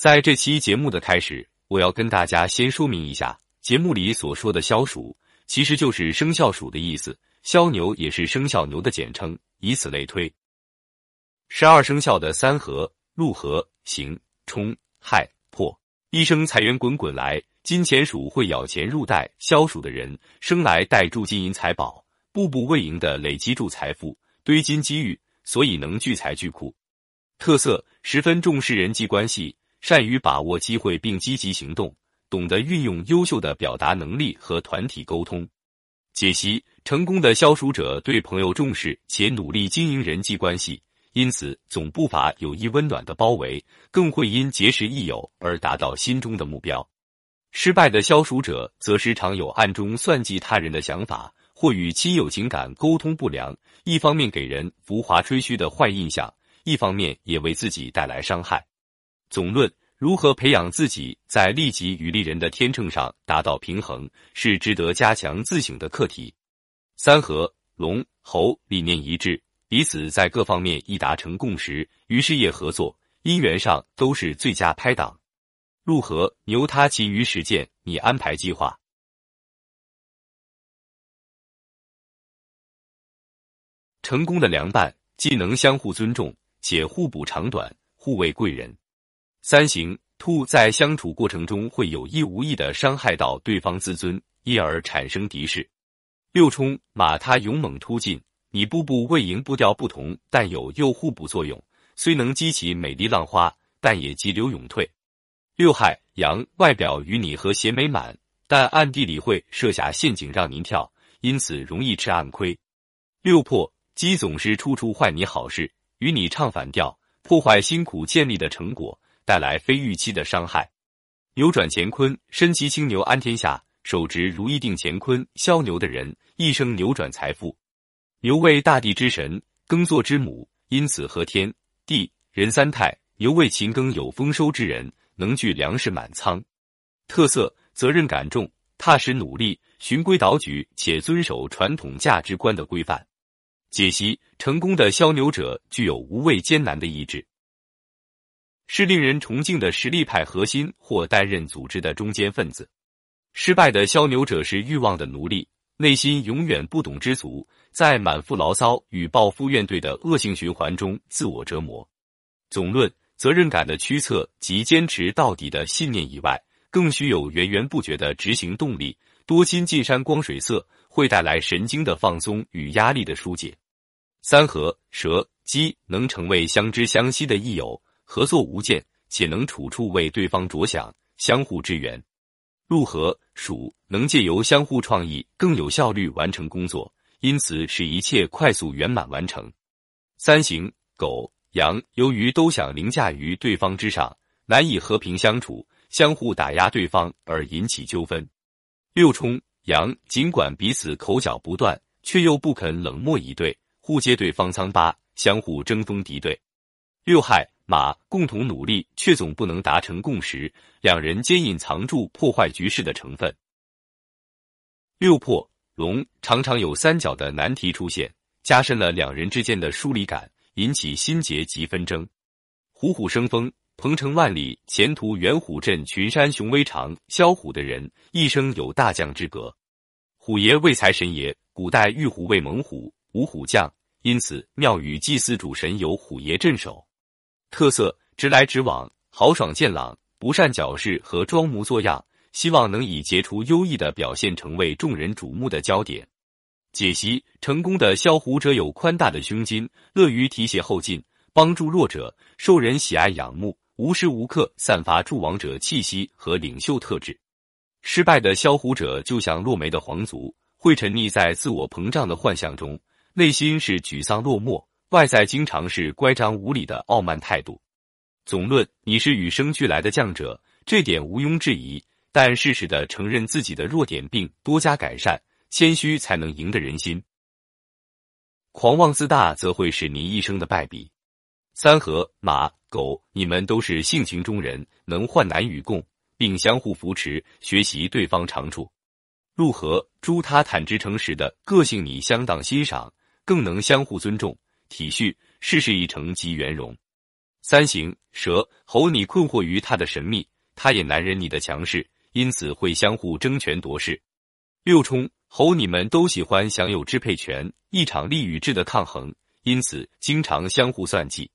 在这期节目的开始，我要跟大家先说明一下，节目里所说的枭鼠，其实就是生肖鼠的意思，枭牛也是生肖牛的简称，以此类推。十二生肖的三合：禄合、刑、冲、害、破，一生财源滚滚来，金钱鼠会咬钱入袋。枭鼠的人生来带住金银财宝，步步为营的累积住财富，堆金积玉，所以能聚财聚库。特色：十分重视人际关系。善于把握机会并积极行动，懂得运用优秀的表达能力和团体沟通。解析：成功的消暑者对朋友重视且努力经营人际关系，因此总不乏友谊温暖的包围，更会因结识益友而达到心中的目标。失败的消暑者则时常有暗中算计他人的想法，或与亲友情感沟通不良，一方面给人浮华吹嘘的坏印象，一方面也为自己带来伤害。总论如何培养自己在利己与利人的天秤上达到平衡，是值得加强自省的课题。三合龙猴理念一致，彼此在各方面易达成共识，于事业合作、姻缘上都是最佳拍档。入合牛他其余实践，你安排计划。成功的良伴既能相互尊重，且互补长短，互为贵人。三行兔在相处过程中会有意无意的伤害到对方自尊，因而产生敌视。六冲马它勇猛突进，你步步为营，步调不同，但有又互补作用。虽能激起美丽浪花，但也急流勇退。六害羊外表与你和谐美满，但暗地里会设下陷阱让您跳，因此容易吃暗亏。六破鸡总是处处坏你好事，与你唱反调，破坏辛苦建立的成果。带来非预期的伤害。扭转乾坤，身骑青牛安天下，手执如意定乾坤。枭牛的人一生扭转财富。牛为大地之神，耕作之母，因此和天地人三泰。牛为勤耕有丰收之人，能聚粮食满仓。特色：责任感重，踏实努力，循规蹈矩，且遵守传统价值观的规范。解析：成功的枭牛者具有无畏艰难的意志。是令人崇敬的实力派核心，或担任组织的中坚分子。失败的枭牛者是欲望的奴隶，内心永远不懂知足，在满腹牢骚与抱负怨怼的恶性循环中自我折磨。总论责任感的驱策及坚持到底的信念以外，更需有源源不绝的执行动力。多金进山光水色，会带来神经的放松与压力的疏解。三合蛇鸡能成为相知相惜的益友。合作无间，且能处处为对方着想，相互支援。入合鼠能借由相互创意，更有效率完成工作，因此使一切快速圆满完成。三行狗羊由于都想凌驾于对方之上，难以和平相处，相互打压对方而引起纠纷。六冲羊尽管彼此口角不断，却又不肯冷漠以对，互揭对方疮疤，相互争锋敌对。六害。马共同努力，却总不能达成共识，两人间隐藏住破坏局势的成分。六破龙常常有三角的难题出现，加深了两人之间的疏离感，引起心结及纷争。虎虎生风，鹏程万里，前途远虎镇群山雄威长。枭虎的人一生有大将之格。虎爷为财神爷，古代玉虎为猛虎，五虎将，因此庙宇祭祀主神有虎爷镇守。特色直来直往，豪爽健朗，不善矫饰和装模作样，希望能以杰出优异的表现成为众人瞩目的焦点。解析：成功的枭虎者有宽大的胸襟，乐于提携后进，帮助弱者，受人喜爱仰慕，无时无刻散发助王者气息和领袖特质。失败的枭虎者就像落梅的皇族，会沉溺在自我膨胀的幻象中，内心是沮丧落寞。外在经常是乖张无礼的傲慢态度。总论你是与生俱来的将者，这点毋庸置疑。但适时的承认自己的弱点，并多加改善，谦虚才能赢得人心。狂妄自大则会使你一生的败笔。三合马狗，你们都是性情中人，能患难与共，并相互扶持，学习对方长处。入合猪，他坦直诚实的个性你相当欣赏，更能相互尊重。体恤，事事一成即圆融。三行蛇猴，你困惑于他的神秘，他也难忍你的强势，因此会相互争权夺势。六冲猴，你们都喜欢享有支配权，一场利与智的抗衡，因此经常相互算计。